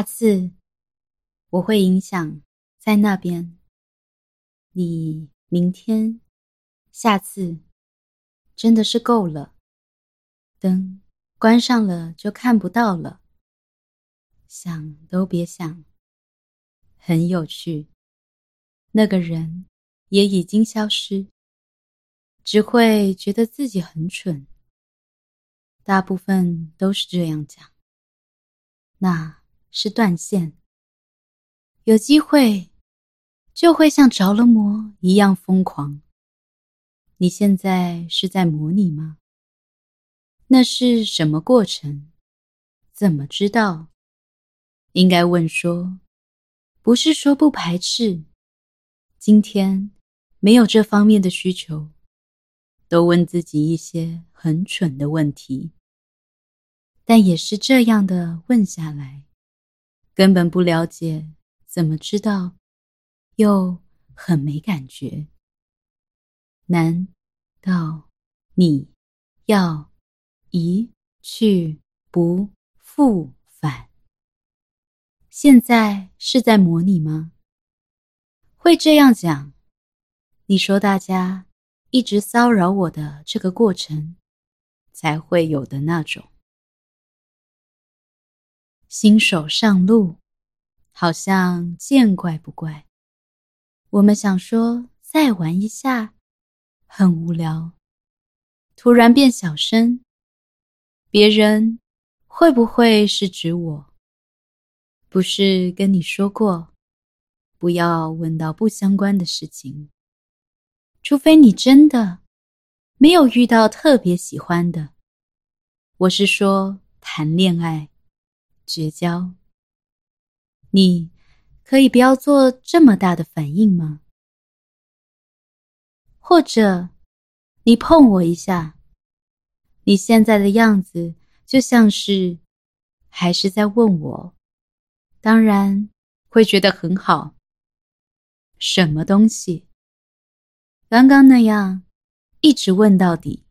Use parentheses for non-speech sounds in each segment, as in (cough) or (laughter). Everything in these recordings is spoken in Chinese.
下次我会影响在那边。你明天、下次真的是够了，灯关上了就看不到了，想都别想。很有趣，那个人也已经消失，只会觉得自己很蠢。大部分都是这样讲，那是断线。有机会就会像着了魔一样疯狂。你现在是在模拟吗？那是什么过程？怎么知道？应该问说，不是说不排斥，今天没有这方面的需求，都问自己一些很蠢的问题。但也是这样的问下来，根本不了解，怎么知道？又很没感觉。难道你要一去不复返？现在是在模拟吗？会这样讲？你说大家一直骚扰我的这个过程，才会有的那种。新手上路，好像见怪不怪。我们想说再玩一下，很无聊。突然变小声，别人会不会是指我？不是跟你说过，不要问到不相关的事情，除非你真的没有遇到特别喜欢的。我是说谈恋爱。绝交，你可以不要做这么大的反应吗？或者你碰我一下，你现在的样子就像是还是在问我，当然会觉得很好。什么东西？刚刚那样一直问到底，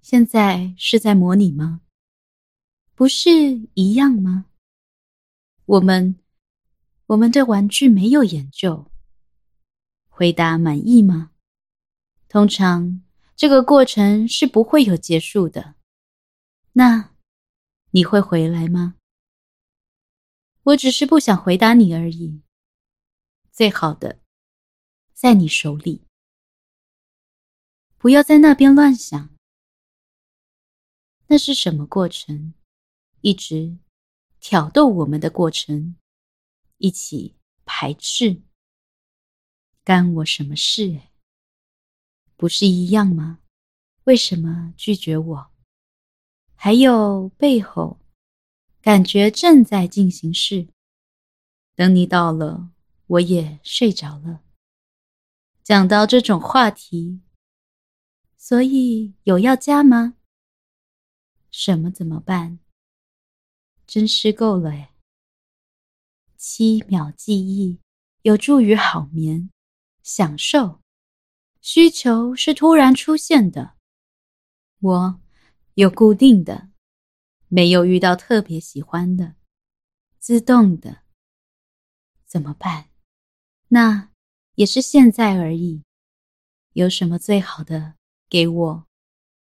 现在是在模拟吗？不是一样吗？我们我们对玩具没有研究。回答满意吗？通常这个过程是不会有结束的。那你会回来吗？我只是不想回答你而已。最好的在你手里，不要在那边乱想。那是什么过程？一直挑逗我们的过程，一起排斥，干我什么事？不是一样吗？为什么拒绝我？还有背后感觉正在进行式，等你到了，我也睡着了。讲到这种话题，所以有要加吗？什么怎么办？真是够了诶，七秒记忆有助于好眠、享受。需求是突然出现的，我有固定的，没有遇到特别喜欢的，自动的。怎么办？那也是现在而已。有什么最好的给我？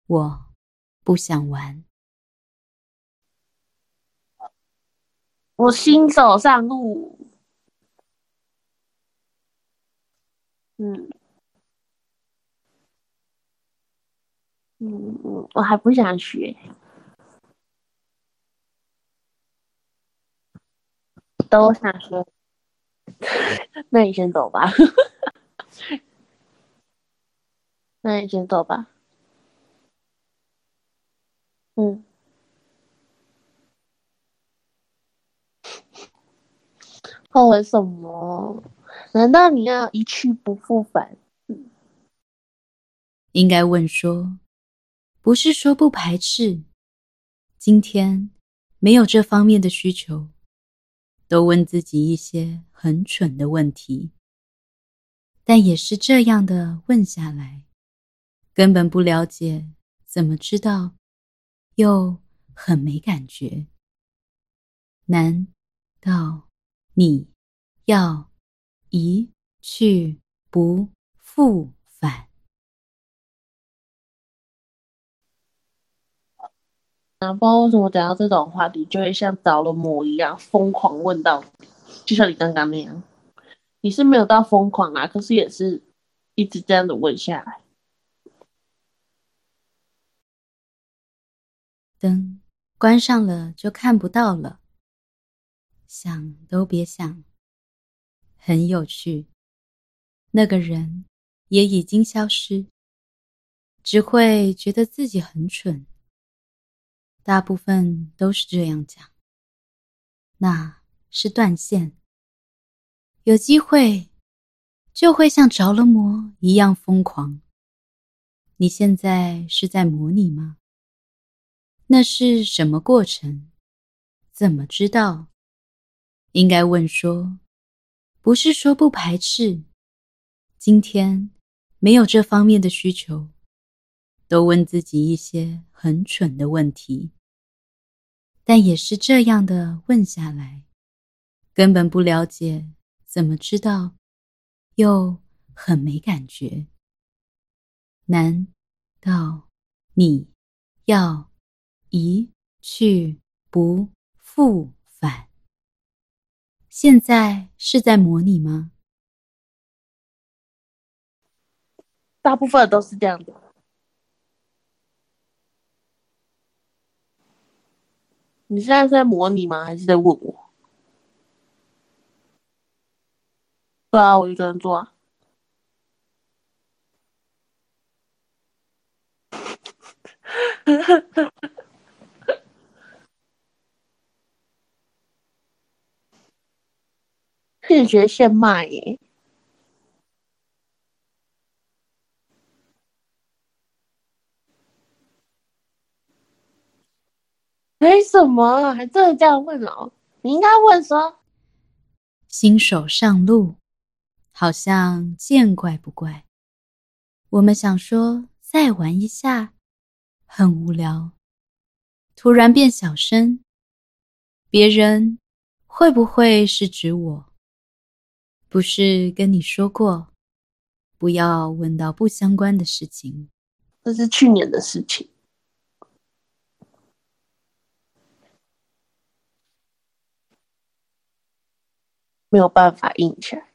我不想玩。我新手上路，嗯，嗯，我还不想学，都想学，那你先走吧，那你先走吧，嗯。后悔什么？难道你要一去不复返？应该问说，不是说不排斥，今天没有这方面的需求，都问自己一些很蠢的问题。但也是这样的问下来，根本不了解，怎么知道？又很没感觉。难道你要一去不复返。啊，不知道为什么讲到这种话题，就会像着了魔一样疯狂问到底，就像你刚刚那样。你是没有到疯狂啊，可是也是一直这样的问下来。灯关上了就看不到了，想都别想。很有趣，那个人也已经消失，只会觉得自己很蠢。大部分都是这样讲，那是断线。有机会就会像着了魔一样疯狂。你现在是在模拟吗？那是什么过程？怎么知道？应该问说，不是说不排斥。今天没有这方面的需求。都问自己一些很蠢的问题，但也是这样的问下来，根本不了解，怎么知道？又很没感觉。难道你要一去不复返？现在是在模拟吗？大部分都是这样的。你现在是在模拟吗？还是在问我？对啊，我一个人做啊。视觉现卖耶。为什么还真的这样问哦？你应该问说：“新手上路，好像见怪不怪。我们想说再玩一下，很无聊。突然变小声，别人会不会是指我？不是跟你说过，不要问到不相关的事情。这是去年的事情。”没有办法硬起来，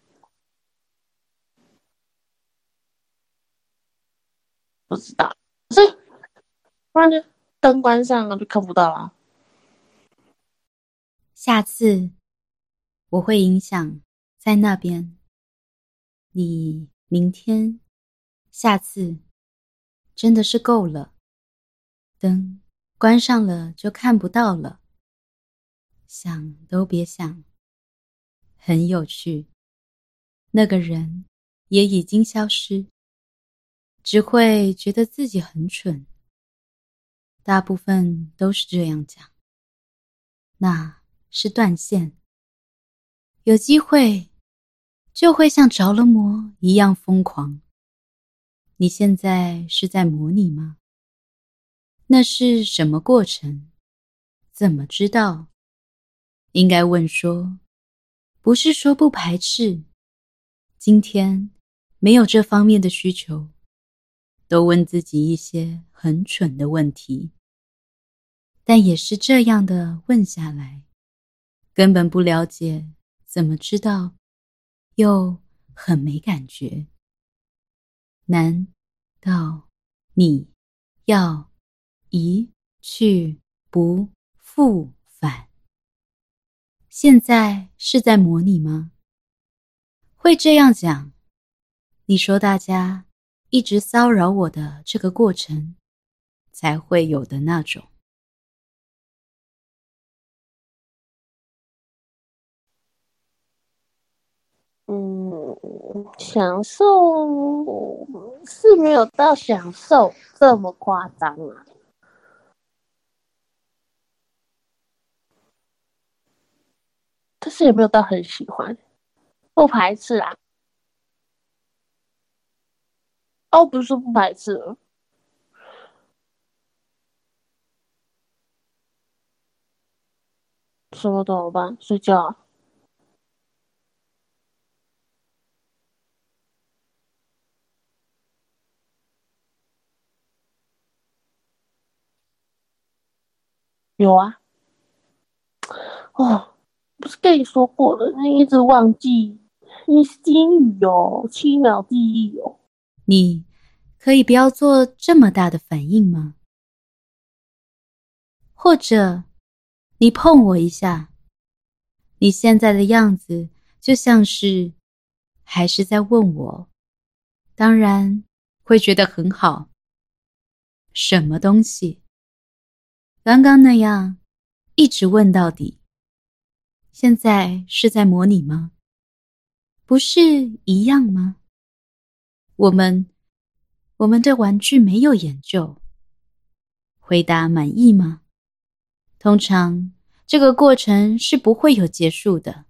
不知道，可是不然就灯关上了就看不到了。下次我会影响在那边，你明天、下次真的是够了，灯关上了就看不到了，想都别想。很有趣，那个人也已经消失，只会觉得自己很蠢。大部分都是这样讲，那是断线。有机会就会像着了魔一样疯狂。你现在是在模拟吗？那是什么过程？怎么知道？应该问说。不是说不排斥，今天没有这方面的需求，都问自己一些很蠢的问题，但也是这样的问下来，根本不了解，怎么知道？又很没感觉。难道你要一去不复返？现在是在模拟吗？会这样讲？你说大家一直骚扰我的这个过程，才会有的那种。嗯，享受是没有到享受这么夸张啊。但是也没有到很喜欢，不排斥啊。哦，不是说不排斥，什么怎么办？睡觉啊？有啊。哦，不是跟你说过了？你一直忘记，你是金鱼哦，七秒记忆哦。你可以不要做这么大的反应吗？或者，你碰我一下，你现在的样子就像是还是在问我，当然会觉得很好。什么东西？刚刚那样一直问到底。现在是在模拟吗？不是一样吗？我们我们对玩具没有研究。回答满意吗？通常这个过程是不会有结束的。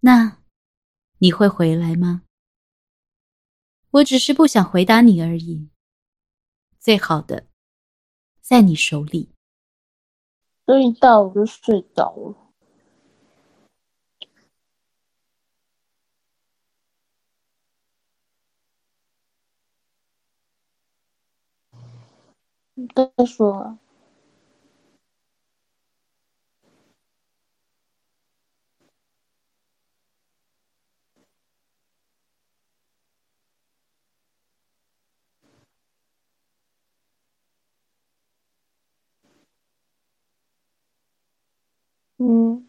那你会回来吗？我只是不想回答你而已。最好的，在你手里。所以到我就睡着了。你再说。嗯。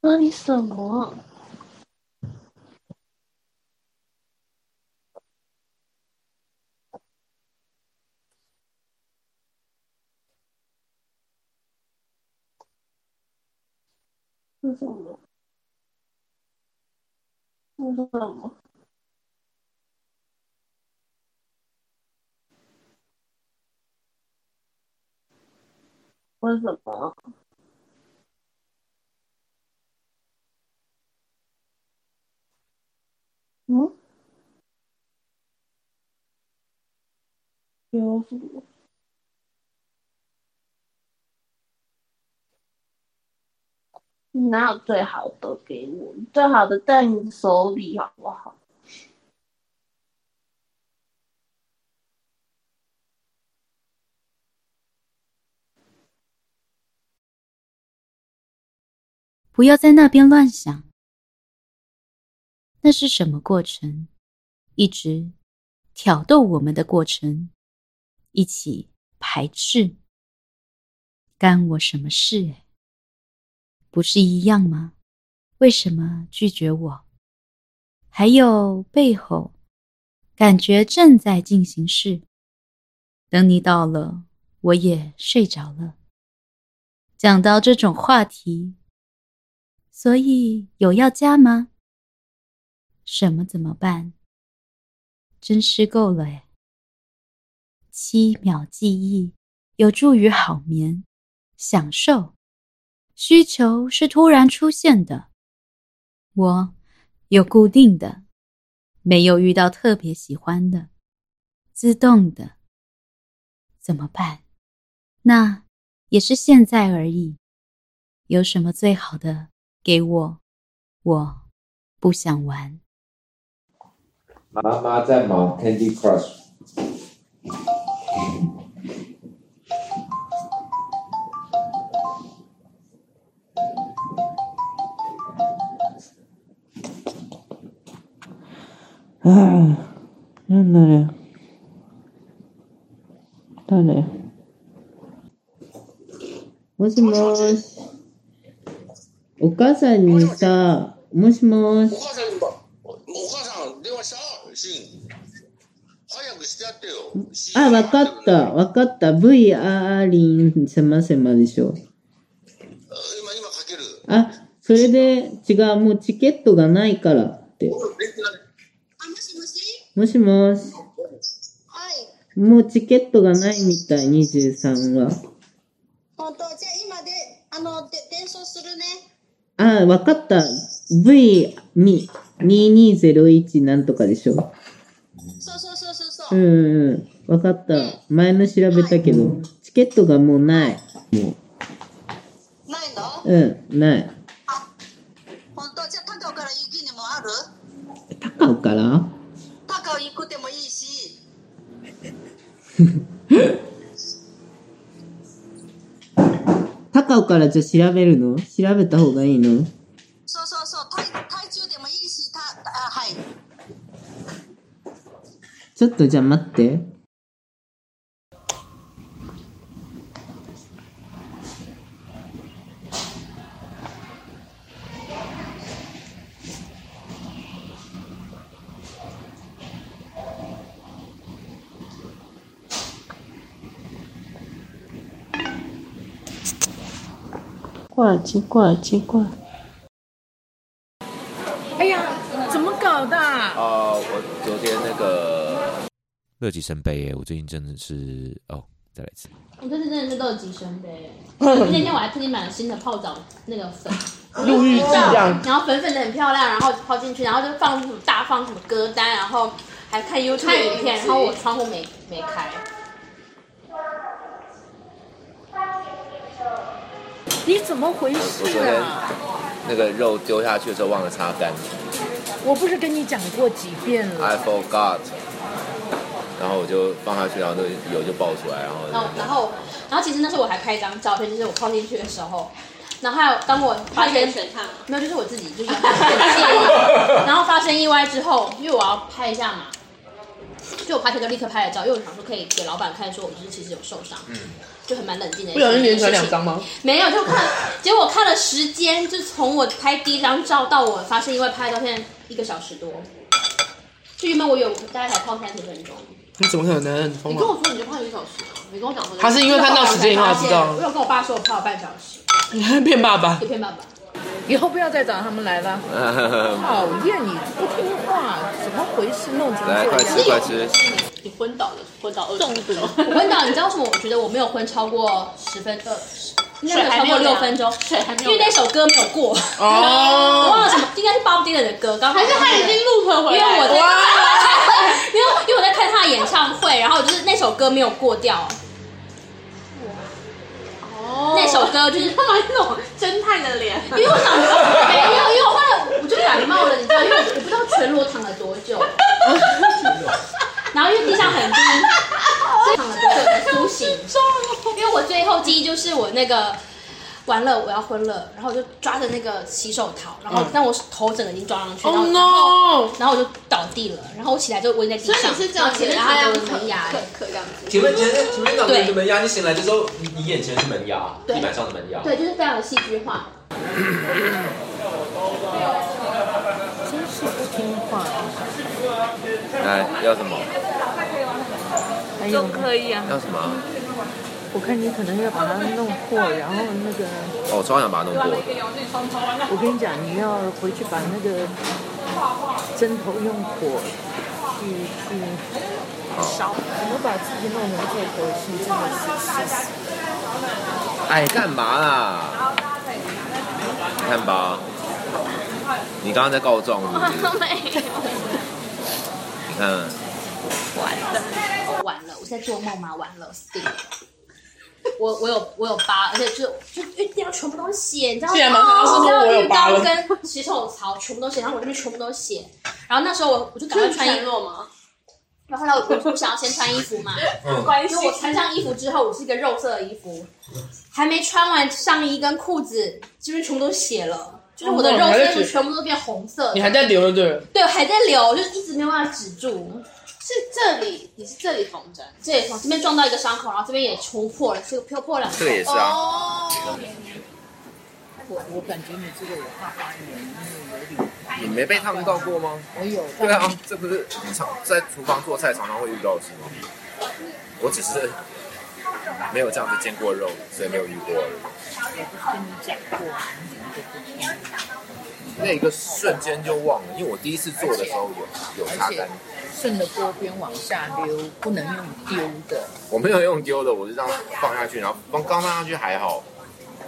那你什么？是什么？为什么？为什么？嗯？有什么？哪有最好的给我？最好的在你手里，好不好？不要在那边乱想。那是什么过程？一直挑逗我们的过程，一起排斥，干我什么事？诶，不是一样吗？为什么拒绝我？还有背后，感觉正在进行式。等你到了，我也睡着了。讲到这种话题，所以有要加吗？什么怎么办？真是够了诶。七秒记忆有助于好眠、享受。需求是突然出现的，我有固定的，没有遇到特别喜欢的，自动的。怎么办？那也是现在而已。有什么最好的给我？我不想玩。妈妈在忙 Candy Crush。ああ、なんだね。誰？もしもーし。お母さんにさ、もしもーおし。母さん、お母さん電話した？シン。早くしてやってよ。あ、わかった、わかった。V アーリンせまでしょ。あ今、今かける。あ、それで、違う、もうチケットがないからって。俺、なもしもし。はい。もうチケットがないみたい、23は。本当、じゃあ今で、あの、で、伝送するね。あ、わかった。V、に、2201なんとかでしょそうそうそうそううそう。んうん。わかった。前の调べたけど、チケットがもうない。もないの？う。うん、ない。本当？じゃあ高尾から雪にもある？高尾から高尾行くてもいいし。(laughs) 高尾からじゃあ调べるの？调べた方がいいの？そうそうそう。台台中でもいいし、たあはい。ちょっとじゃあ待って。怪奇怪奇怪。哎呀，怎么搞的啊？啊、我昨天那个乐极生悲耶，我最近真的是哦，再来一次。我这次真的是乐极生悲。(laughs) 那天我还特地买了新的泡澡那个粉，沐浴剂这样，然后粉粉的很漂亮，然后泡进去，然后就放大放什么歌单，然后还看 YouTube 影片，然后我窗户没没开。你怎么回我事昨天啊？那个肉丢下去的时候忘了擦干我不是跟你讲过几遍了？，I forgot。然后我就放下去，然后那个油就爆出来，然后然后然后然后其实那时候我还拍一张照片，就是我泡进去的时候，然后还有当我发生没有，就是我自己就是 (laughs) 然后发生意外之后，因为我要拍一下嘛，就我拍摄就立刻拍了照，因为我想说可以给老板看，说我就是其实有受伤，嗯，就很蛮冷静的。不小心连传两张吗？没有，就看，(laughs) 结果我看了时间，就从我拍第一张照到我发生意外拍照片一个小时多，就原本我有大概才泡三十分钟。你怎么可能？你跟我说你就泡一个小时啊？你跟我讲说他是因为看到时间以后才知道我有跟我爸说我泡了半小时，(laughs) 你还骗爸爸你？骗爸爸。以后不要再找他们来了。讨厌你不听话，怎么回事？弄成来快这样。吃快吃，你昏倒了，昏倒中毒。我昏倒，你知道为什么？我觉得我没有昏超过十分呃，应该没有超过六分钟，水还没有，因为那首歌没有过。哦我忘哦，了什么，应该是 Bob Dylan 的歌，刚好还是他已经 loop 回来了？因为我在，(laughs) 因为因为我在看他的演唱会，然后就是那首歌没有过掉，哦那首歌就是干嘛那种侦探的脸？因为我想说没有，因为我后来我就感冒了，你知道，因为我我不知道全裸躺了多久，(laughs) 然后因为地上很低，所以躺了多久才苏醒？因为我最后记忆就是我那个完了我要昏了，然后我就抓着那个洗手套，然后但我头整个已经抓上去，然后 Oh 然后 no！然后我就倒地了，然后我起来就温在地上，所以你是这样子，然后前面然后要躺着我的门牙，可可这样子。前面前面前面躺对着门牙，你醒来的时候，你你眼前是门牙，对地板上的门牙。对，就是非常的戏剧化。真是不听话。来要什么？还有呢可以啊。要什么？我看你可能要把它弄破，然后那个，哦，我超想把它弄破的。我跟你讲，你要回去把那个针头用火去去烧，怎么把自己弄成这口气，真的是气死。哎，干嘛啦？你看吧，你刚刚在告状是不是？(laughs) 没有。你看，完了，我在做梦吗？完了，死定了。我我有我有疤，而且就就一定要全部都是血，你知道吗？我有浴缸跟洗手槽全部都写，然后我这边全部都是血。然后那时候我我就赶快穿衣服，嘛？然后后来我我想要先穿衣服嘛，关因为我穿上衣服之后，我是一个肉色的衣服，还没穿完上衣跟裤子，这边全部都是血了，就是我的肉色衣服全部都变红色。你还在流就对了。对，还在流，就一直没有办法止住。是这里，你是这里缝针。这里从这边撞到一个伤口，然后这边也戳破了，这个破破两口。这个也是啊。哦。我我感觉你这个有发发炎，因为有点。你没被烫到过吗？我有。对啊，这不是常在厨房做菜常常会遇到的事吗？我只是没有这样子煎过肉，所以没有遇过而已。我不是跟你讲过，你？那一个瞬间就忘了，因为我第一次做的时候有有擦干，顺着锅边往下溜，不能用丢的。我没有用丢的，我是这样放下去，然后放刚放下去还好，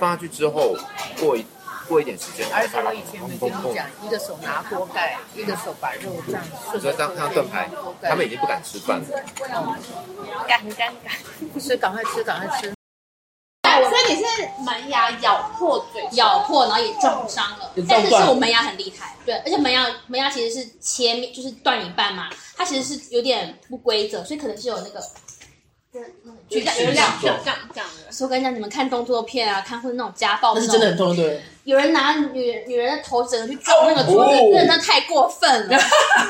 放下去之后过一过一点时间。而且我以前没跟你讲，一个手拿锅盖，一个手把肉这样顺。所以当当盾牌，他们已经不敢吃饭了。干干 (laughs) 干，吃赶快吃赶快吃。所以你是门牙咬破嘴，咬破然后也撞伤了。但是是我门牙很厉害，对，而且门牙门牙其实是切面，就是断一半嘛，它其实是有点不规则，所以可能是有那个。对，就这样，这样，这样，这样的。所以我跟你讲，你们看动作片啊，看或者那种家暴，那是真的很痛，对。有人拿女女人的头整个去撞那个桌子，真的太过分了，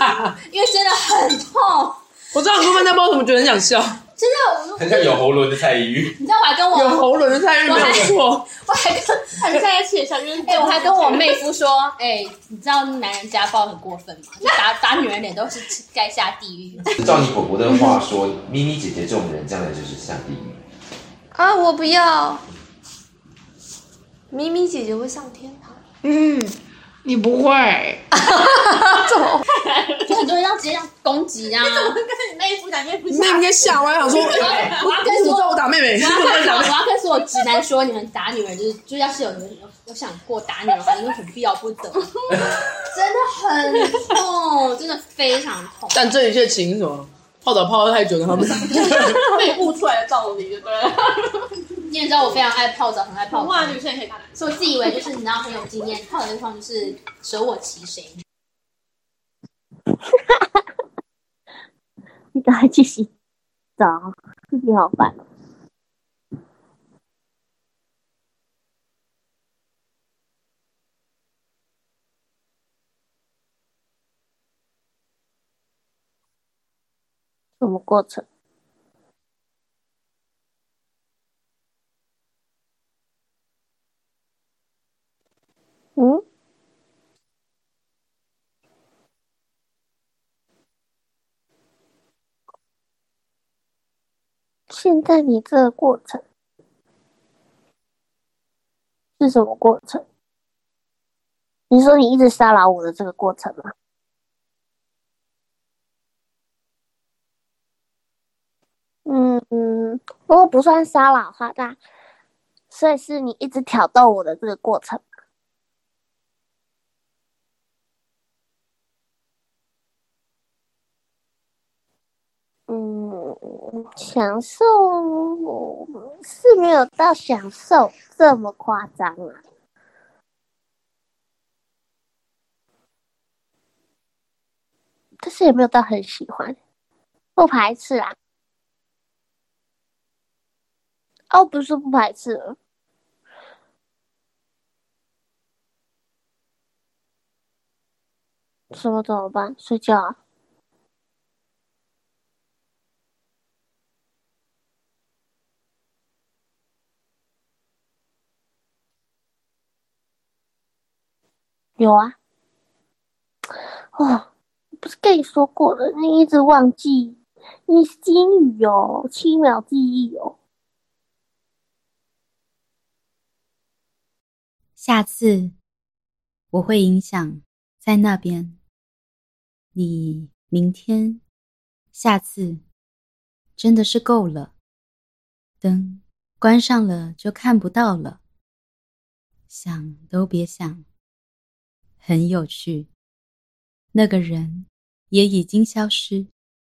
(laughs) 因为真的很痛。我知道很多人在包，怎么觉得很想笑？真的，很像有喉咙的蔡依玉。你知道我还跟我有喉咙的蔡依玉没有错，我还跟很在一起哎，我还跟我妹夫说，哎，你知道男人家暴很过分吗？(laughs) 就打打女人脸都是该下地狱。照你婆婆的话说，咪咪姐姐这种人将来就是下地狱。啊，我不要。咪咪姐姐会上天堂。嗯。你不会，(laughs) 怎么？就很多人要直接这样攻击啊！你怎么跟你妹夫打妹夫？妹妹吓完，想说，我要跟所有打妹妹，我要跟我要跟所有直男说，你们打女人就是，就要是有人有想过打女人的话，你们很必要不得，(laughs) 真的很痛，真的非常痛。但这一切情什么？泡澡泡得太久了，他们 (laughs) 被悟出来的道理，对不对？(laughs) 你也知道我非常爱泡澡，很爱泡澡。哇，女生也可以泡。所以我自以为就是你知道很有经验，泡的地方就是舍我其谁。(laughs) 你赶快去洗澡，自己好烦。什么过程？嗯，现在你这个过程是什么过程？你说你一直骚扰我的这个过程吗？嗯不过不算骚扰的话，那所以是你一直挑逗我的这个过程。嗯，享受是没有到享受这么夸张啊，但是也没有到很喜欢，不排斥啊。哦，不是不排斥，什么怎么办？睡觉啊？有啊，哦，不是跟你说过了？你一直忘记，你是金鱼哦，七秒记忆哦。下次我会影响在那边，你明天、下次真的是够了，灯关上了就看不到了，想都别想。很有趣，那个人也已经消失。